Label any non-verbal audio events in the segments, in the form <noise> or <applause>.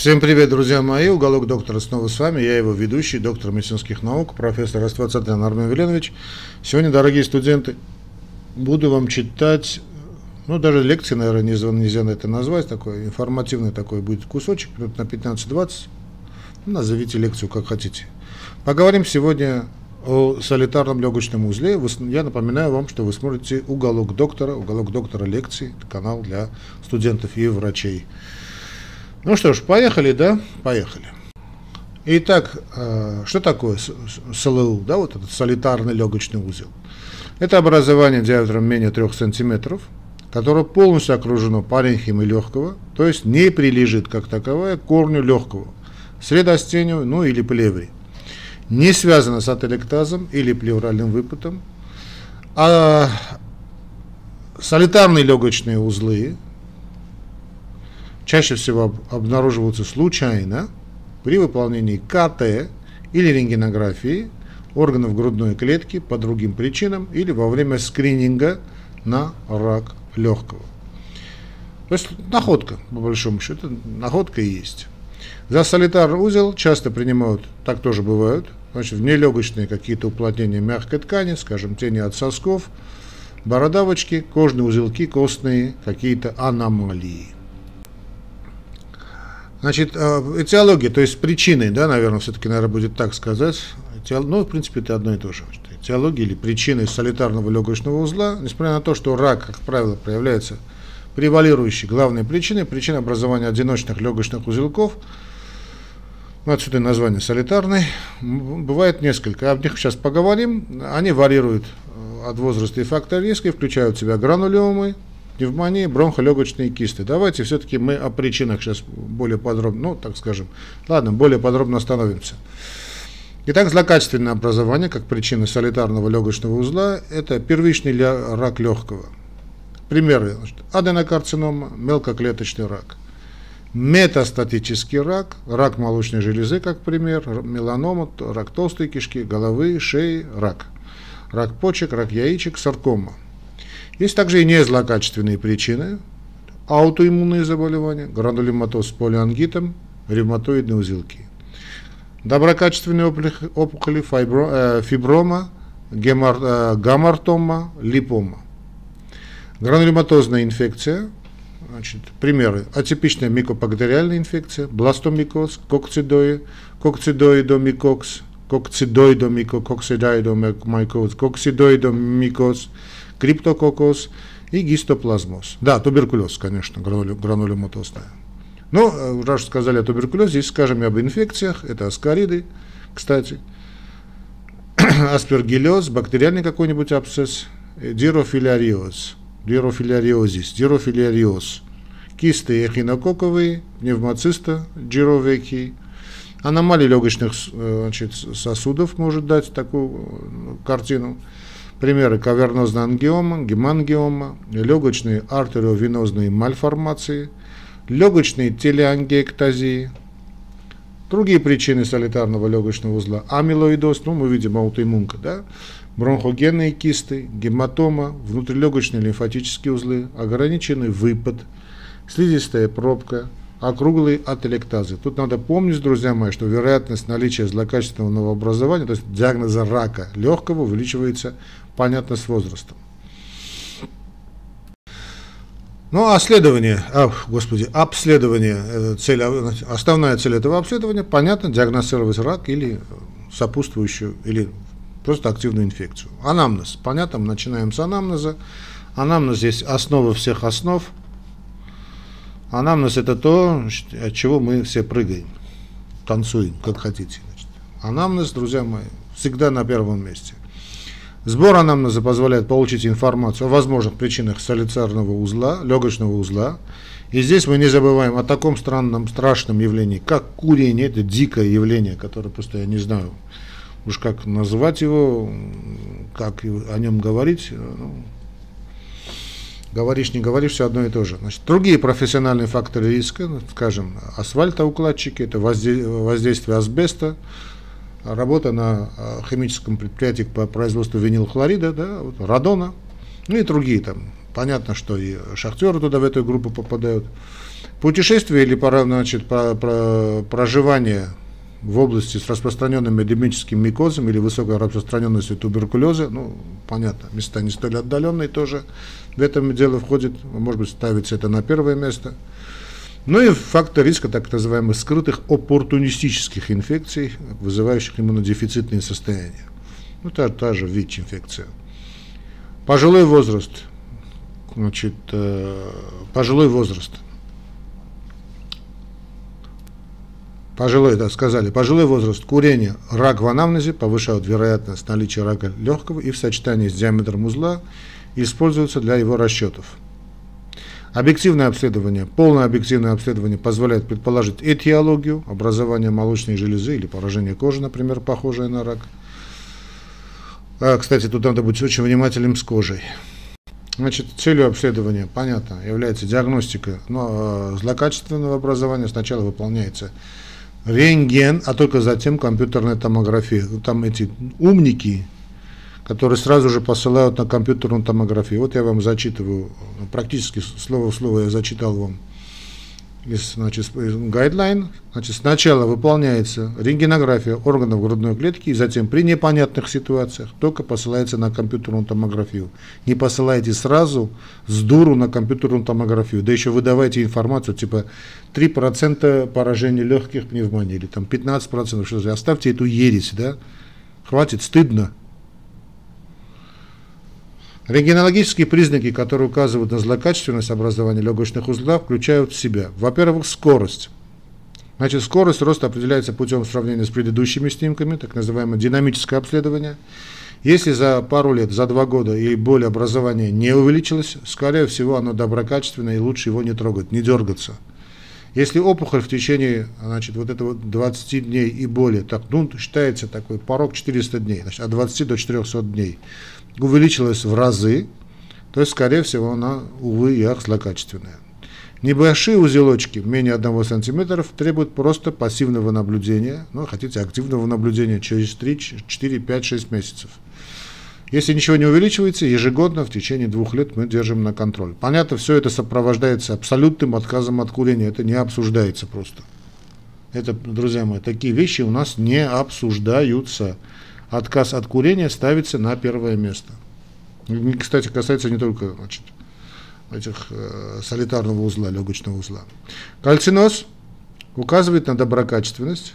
Всем привет, друзья мои. Уголок доктора снова с вами. Я его ведущий, доктор медицинских наук, профессор Раствацатрян Армен Веленович. Сегодня, дорогие студенты, буду вам читать, ну, даже лекции, наверное, нельзя, нельзя это назвать, такой информативный такой будет кусочек, минут на 15-20. Ну, назовите лекцию как хотите. Поговорим сегодня о солитарном легочном узле. Я напоминаю вам, что вы смотрите «Уголок доктора», «Уголок доктора лекции», канал для студентов и врачей. Ну что ж, поехали, да? Поехали. Итак, э, что такое СЛУ, да, вот этот солитарный легочный узел? Это образование диаметром менее 3 см, которое полностью окружено паренхимой легкого, то есть не прилежит как таковое к корню легкого, средостению, ну или плевре. Не связано с ателектазом или плевральным выпутом, а солитарные легочные узлы чаще всего обнаруживаются случайно при выполнении КТ или рентгенографии органов грудной клетки по другим причинам или во время скрининга на рак легкого. То есть находка, по большому счету, находка есть. За солитар узел часто принимают, так тоже бывают, значит, внелегочные какие-то уплотнения мягкой ткани, скажем, тени от сосков, бородавочки, кожные узелки, костные какие-то аномалии. Значит, э, этиология, то есть причины, да, наверное, все-таки, наверное, будет так сказать. Этиол... Ну, в принципе, это одно и то же. Этиология или причины солитарного легочного узла, несмотря на то, что рак, как правило, проявляется превалирующей главной причиной, причина образования одиночных легочных узелков, ну, отсюда и название солитарный, бывает несколько. Об них сейчас поговорим. Они варьируют э, от возраста и фактора риска, включают в себя гранулемы, пневмонии, бронхолегочные кисты. Давайте все-таки мы о причинах сейчас более подробно, ну, так скажем, ладно, более подробно остановимся. Итак, злокачественное образование, как причина солитарного легочного узла, это первичный рак легкого. Примеры. Аденокарцинома, мелкоклеточный рак. Метастатический рак, рак молочной железы, как пример, меланома, рак толстой кишки, головы, шеи, рак. Рак почек, рак яичек, саркома. Есть также и незлокачественные причины, аутоиммунные заболевания, гранулематоз с полиангитом, ревматоидные узелки. Доброкачественные опухоли, э, фиброма, гемор, э, гамартома, липома. Гранулематозная инфекция, значит, примеры. Атипичная микобактериальная инфекция, бластомикоз, кокцидои, кокцидоидомикокс, кокцидоидомикококсидоидомикоз, коксидоидомикоз, криптококос и гистоплазмоз. Да, туберкулез, конечно, гранулематозная. Но, ну, раз сказали о туберкулезе, здесь скажем и об инфекциях, это аскариды, кстати, <clears throat> аспергиллез, бактериальный какой-нибудь абсцесс, дирофиляриоз, дирофиляриозис, дирофиляриоз, кисты эхинококковые, пневмоциста, джировеки, аномалии легочных э, значит, сосудов может дать такую картину, Примеры кавернозная ангиома, гемангиома, легочные артериовенозные мальформации, легочные телеангиэктазии, другие причины солитарного легочного узла, амилоидоз, ну мы видим аутоиммунка, да, бронхогенные кисты, гематома, внутрилегочные лимфатические узлы, ограниченный выпад, слизистая пробка, округлые ателектазы. Тут надо помнить, друзья мои, что вероятность наличия злокачественного новообразования, то есть диагноза рака легкого, увеличивается, понятно, с возрастом. Ну, обследование, а, господи, обследование, э, цель, основная цель этого обследования, понятно, диагностировать рак или сопутствующую, или просто активную инфекцию. Анамнез, понятно, мы начинаем с анамнеза. Анамнез здесь основа всех основ – Анамнез это то, от чего мы все прыгаем, танцуем, как хотите. Значит. Анамнез, друзья мои, всегда на первом месте. Сбор анамнеза позволяет получить информацию о возможных причинах солицарного узла, легочного узла. И здесь мы не забываем о таком странном, страшном явлении, как курение. Это дикое явление, которое просто я не знаю уж как назвать его, как о нем говорить. Ну, говоришь, не говоришь, все одно и то же. Значит, другие профессиональные факторы риска, скажем, асфальтоукладчики, это воздействие асбеста, работа на а, химическом предприятии по производству винилхлорида, да, вот, радона, ну и другие там понятно, что и шахтеры туда в эту группу попадают. Путешествие или значит, проживание в области с распространенным эпидемическим микозом или высокой распространенностью туберкулеза, ну, понятно, места не столь отдаленные тоже в этом дело входит, может быть, ставится это на первое место. Ну и фактор риска так называемых скрытых оппортунистических инфекций, вызывающих иммунодефицитные состояния. Ну, та, та же ВИЧ-инфекция. Пожилой возраст. Значит, э, пожилой возраст – пожилой, да, сказали, пожилой возраст, курение, рак в анамнезе повышают вероятность наличия рака легкого и в сочетании с диаметром узла используются для его расчетов. Объективное обследование, полное объективное обследование позволяет предположить этиологию, образование молочной железы или поражение кожи, например, похожее на рак. А, кстати, тут надо быть очень внимательным с кожей. Значит, целью обследования, понятно, является диагностика но, э, злокачественного образования. Сначала выполняется рентген, а только затем компьютерная томография. Там эти умники, которые сразу же посылают на компьютерную томографию. Вот я вам зачитываю, практически слово в слово я зачитал вам из, значит, гайдлайн, значит, сначала выполняется рентгенография органов грудной клетки, и затем при непонятных ситуациях только посылается на компьютерную томографию. Не посылайте сразу с дуру на компьютерную томографию, да еще выдавайте информацию, типа 3% поражения легких пневмонии, или там 15%, что оставьте эту ересь, да, хватит, стыдно. Рентгенологические признаки, которые указывают на злокачественность образования легочных узлов, включают в себя, во-первых, скорость. Значит, скорость роста определяется путем сравнения с предыдущими снимками, так называемое динамическое обследование. Если за пару лет, за два года и более образование не увеличилось, скорее всего оно доброкачественное и лучше его не трогать, не дергаться. Если опухоль в течение значит, вот этого 20 дней и более, так, ну, считается такой порог 400 дней, значит, от 20 до 400 дней, увеличилась в разы, то есть, скорее всего, она, увы и ах, злокачественная. Небольшие узелочки, менее 1 см, требуют просто пассивного наблюдения, ну, хотите, активного наблюдения через 3, 4, 5, 6 месяцев. Если ничего не увеличивается, ежегодно в течение двух лет мы держим на контроль. Понятно, все это сопровождается абсолютным отказом от курения, это не обсуждается просто. Это, друзья мои, такие вещи у нас не обсуждаются отказ от курения ставится на первое место. Кстати, касается не только значит, этих э, солитарного узла, легочного узла. Кальциноз указывает на доброкачественность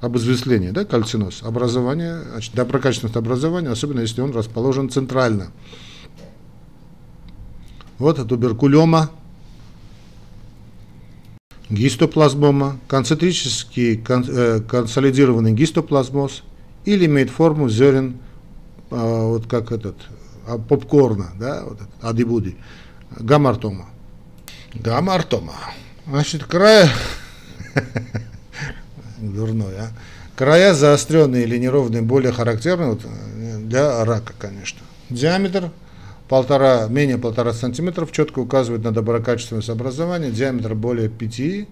обезвесления, да, кальциноз, образование, значит, доброкачественность образования, особенно если он расположен центрально. Вот туберкулема, гистоплазмома, концентрический кон, э, консолидированный гистоплазмоз – или имеет форму зерен, а, вот как этот, а, попкорна, да, вот этот, адибуди, гамартома. Гамартома. Значит, края, <laughs> дурной, а? Края заостренные или неровные более характерны вот, для рака, конечно. Диаметр полтора, менее полтора сантиметров четко указывает на доброкачественность образования, диаметр более 5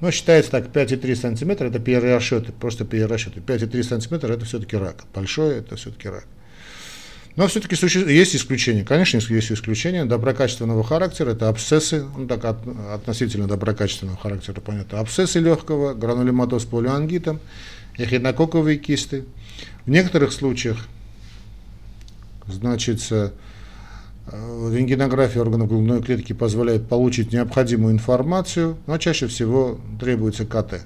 но считается так, 5,3 сантиметра это перерасчеты, просто перерасчеты. 5,3 сантиметра это все-таки рак. Большое это все-таки рак. Но все-таки есть исключения. Конечно, есть исключения доброкачественного характера. Это абсцессы, ну так от, относительно доброкачественного характера, понятно. Абсцессы легкого, гранулематоз с полиангитом, эхинококковые кисты. В некоторых случаях, значит, рентгенография органов грудной клетки позволяет получить необходимую информацию, но чаще всего требуется КТ.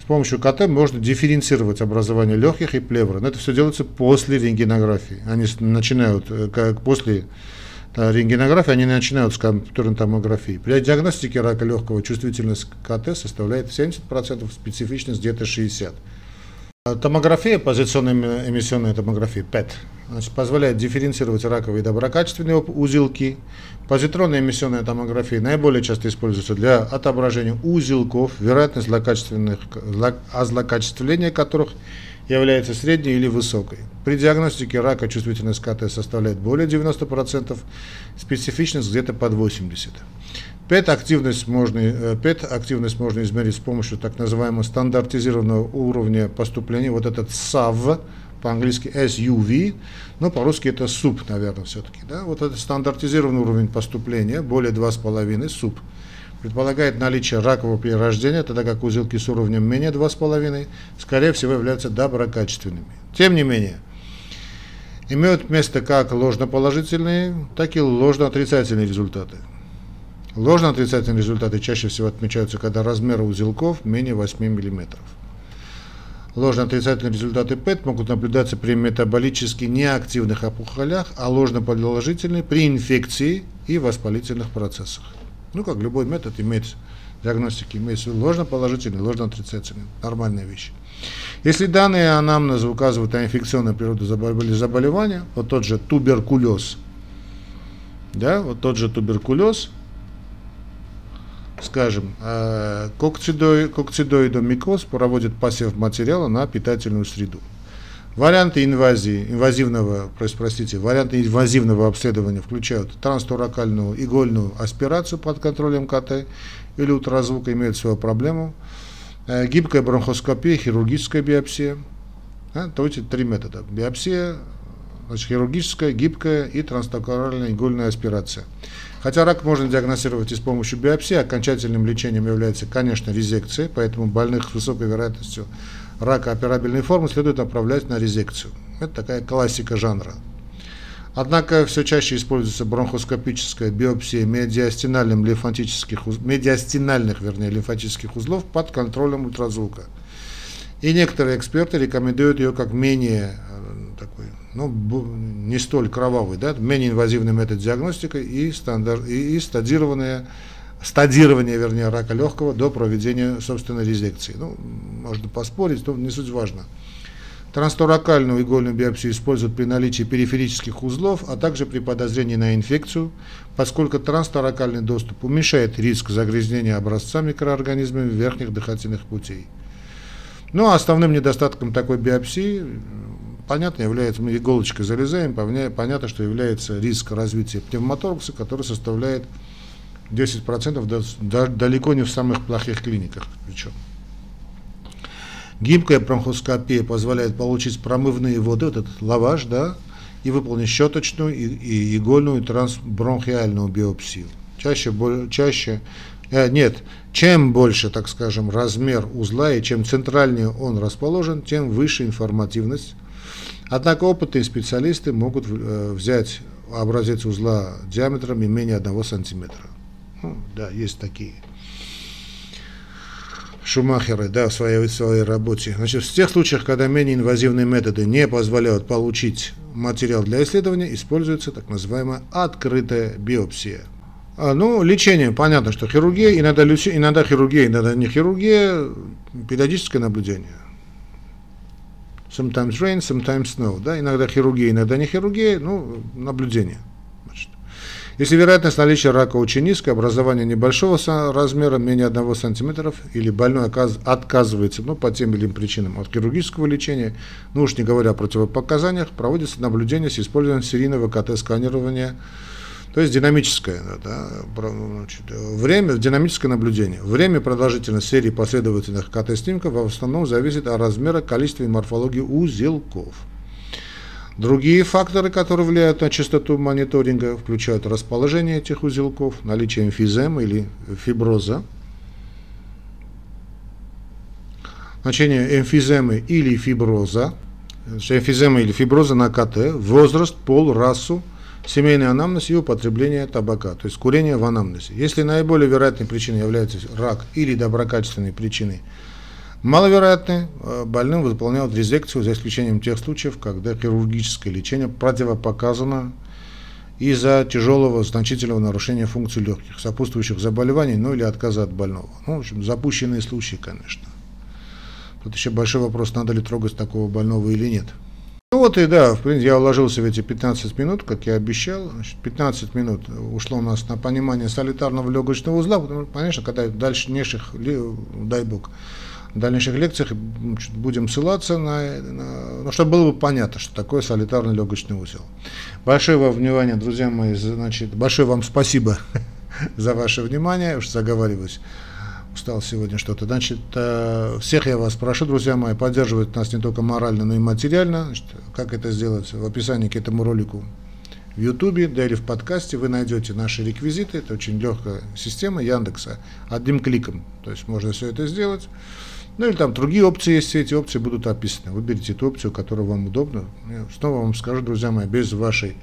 С помощью КТ можно дифференцировать образование легких и плевры. Но это все делается после рентгенографии. Они начинают, э, как после рентгенографии, они начинают с компьютерной томографии. При диагностике рака легкого чувствительность КТ составляет 70%, специфичность где-то 60%. Томография, позиционная эмиссионная томография, ПЭТ, значит, позволяет дифференцировать раковые доброкачественные узелки. Позитронная эмиссионная томография наиболее часто используется для отображения узелков, вероятность злокачественных, озлокачествления которых является средней или высокой. При диагностике рака чувствительность КТ составляет более 90%, специфичность где-то под 80%. ПЭТ-активность можно, э, ПЭТ-активность можно измерить с помощью так называемого стандартизированного уровня поступления, вот этот САВ, по-английски SUV, но по-русски это СУП, наверное, все-таки. Да? Вот это стандартизированный уровень поступления, более 2,5 СУП. Предполагает наличие ракового перерождения, тогда как узелки с уровнем менее 2,5, скорее всего, являются доброкачественными. Тем не менее, имеют место как ложноположительные, так и ложноотрицательные результаты. Ложно-отрицательные результаты чаще всего отмечаются, когда размер узелков менее 8 мм. Ложно-отрицательные результаты ПЭТ могут наблюдаться при метаболически неактивных опухолях, а ложно-положительные при инфекции и воспалительных процессах. Ну, как любой метод имеет диагностики, имеется ложно-положительный, ложно-отрицательный. Нормальная вещь. Если данные анамнеза указывают на инфекционную природу заболевания, вот тот же туберкулез, да, вот тот же туберкулез, скажем, э, кокцидоидомикоз проводит пассив материала на питательную среду. Варианты инвазии, инвазивного, простите, варианты инвазивного обследования включают трансторакальную игольную аспирацию под контролем КТ или ультразвука имеют свою проблему, э, гибкая бронхоскопия, хирургическая биопсия. А, то эти три метода. Биопсия, значит, хирургическая, гибкая и трансторакальная игольная аспирация. Хотя рак можно диагностировать и с помощью биопсии, окончательным лечением является, конечно, резекция, поэтому больных с высокой вероятностью рака операбельной формы следует направлять на резекцию. Это такая классика жанра. Однако все чаще используется бронхоскопическая биопсия медиастинальных лимфатических, медиастинальных, вернее, лимфатических узлов под контролем ультразвука. И некоторые эксперты рекомендуют ее как менее такой, ну, не столь кровавый, да, менее инвазивный метод диагностики и, стандарт, и, и стадированное, стадирование, вернее, рака легкого до проведения собственной резекции. Ну, можно поспорить, но не суть важно. Трансторакальную игольную биопсию используют при наличии периферических узлов, а также при подозрении на инфекцию, поскольку трансторакальный доступ уменьшает риск загрязнения образца микроорганизмами верхних дыхательных путей. Ну, а основным недостатком такой биопсии понятно, является, мы иголочкой залезаем, понятно, что является риск развития пневмоторакса, который составляет 10% далеко не в самых плохих клиниках причем. Гибкая бронхоскопия позволяет получить промывные воды, вот этот лаваш, да, и выполнить щеточную и, и игольную трансбронхиальную биопсию. Чаще, чаще э, нет, чем больше, так скажем, размер узла и чем центральнее он расположен, тем выше информативность Однако опытные специалисты могут э, взять образец узла диаметром не менее 1 сантиметра. Ну, да, есть такие шумахеры да, в, своей, в своей работе. Значит, в тех случаях, когда менее инвазивные методы не позволяют получить материал для исследования, используется так называемая открытая биопсия. А, ну, лечение, понятно, что хирургия, иногда, иногда хирургия, иногда не хирургия, периодическое наблюдение sometimes rain, sometimes snow. Да? Иногда хирургия, иногда не хирургия, ну, наблюдение. Значит. Если вероятность наличия рака очень низкая, образование небольшого размера, менее 1 см, или больной отказывается ну, по тем или иным причинам от хирургического лечения, ну уж не говоря о противопоказаниях, проводится наблюдение с использованием серийного КТ-сканирования то есть динамическое да, значит, время, динамическое наблюдение. Время продолжительности серии последовательных КТ-снимков в основном зависит от размера, количества и морфологии узелков. Другие факторы, которые влияют на частоту мониторинга, включают расположение этих узелков, наличие эмфиземы или фиброза, значение эмфиземы или фиброза, эмфизема или фиброза на КТ, возраст, пол, расу, семейный анамнез и употребление табака, то есть курение в анамнезе. Если наиболее вероятной причиной является рак или доброкачественной причиной, маловероятны, э, больным выполняют резекцию, за исключением тех случаев, когда хирургическое лечение противопоказано из-за тяжелого значительного нарушения функций легких, сопутствующих заболеваний, ну или отказа от больного. Ну, в общем, запущенные случаи, конечно. Тут еще большой вопрос, надо ли трогать такого больного или нет. Ну вот и да, в принципе, я уложился в эти 15 минут, как я обещал. Значит, 15 минут ушло у нас на понимание солитарного легочного узла, потому что, конечно, когда в дальнейших, дай бог, в дальнейших лекциях будем ссылаться на, на ну, чтобы было бы понятно, что такое солитарный легочный узел. Большое вам внимание, друзья мои, значит, большое вам спасибо <laughs> за ваше внимание, уж заговариваюсь. Устал сегодня что-то. Значит, э, всех я вас прошу, друзья мои, поддерживать нас не только морально, но и материально. Значит, как это сделать? В описании к этому ролику в Ютубе, да или в подкасте вы найдете наши реквизиты. Это очень легкая система Яндекса одним кликом. То есть можно все это сделать. Ну или там другие опции есть, все эти опции будут описаны. Выберите ту опцию, которая вам удобна. Я снова вам скажу, друзья мои, без вашей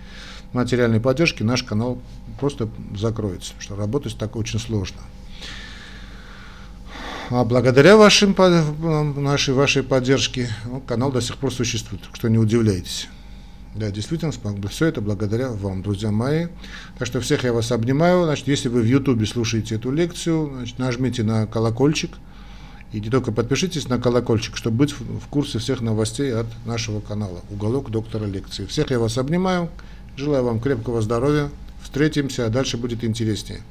материальной поддержки наш канал просто закроется, что работать так очень сложно. А благодаря вашим, нашей, вашей поддержке ну, канал до сих пор существует, что не удивляйтесь. Да, действительно, все это благодаря вам, друзья мои. Так что всех я вас обнимаю. Значит, если вы в Ютубе слушаете эту лекцию, значит, нажмите на колокольчик. И не только подпишитесь на колокольчик, чтобы быть в курсе всех новостей от нашего канала «Уголок доктора лекции». Всех я вас обнимаю. Желаю вам крепкого здоровья. Встретимся, а дальше будет интереснее.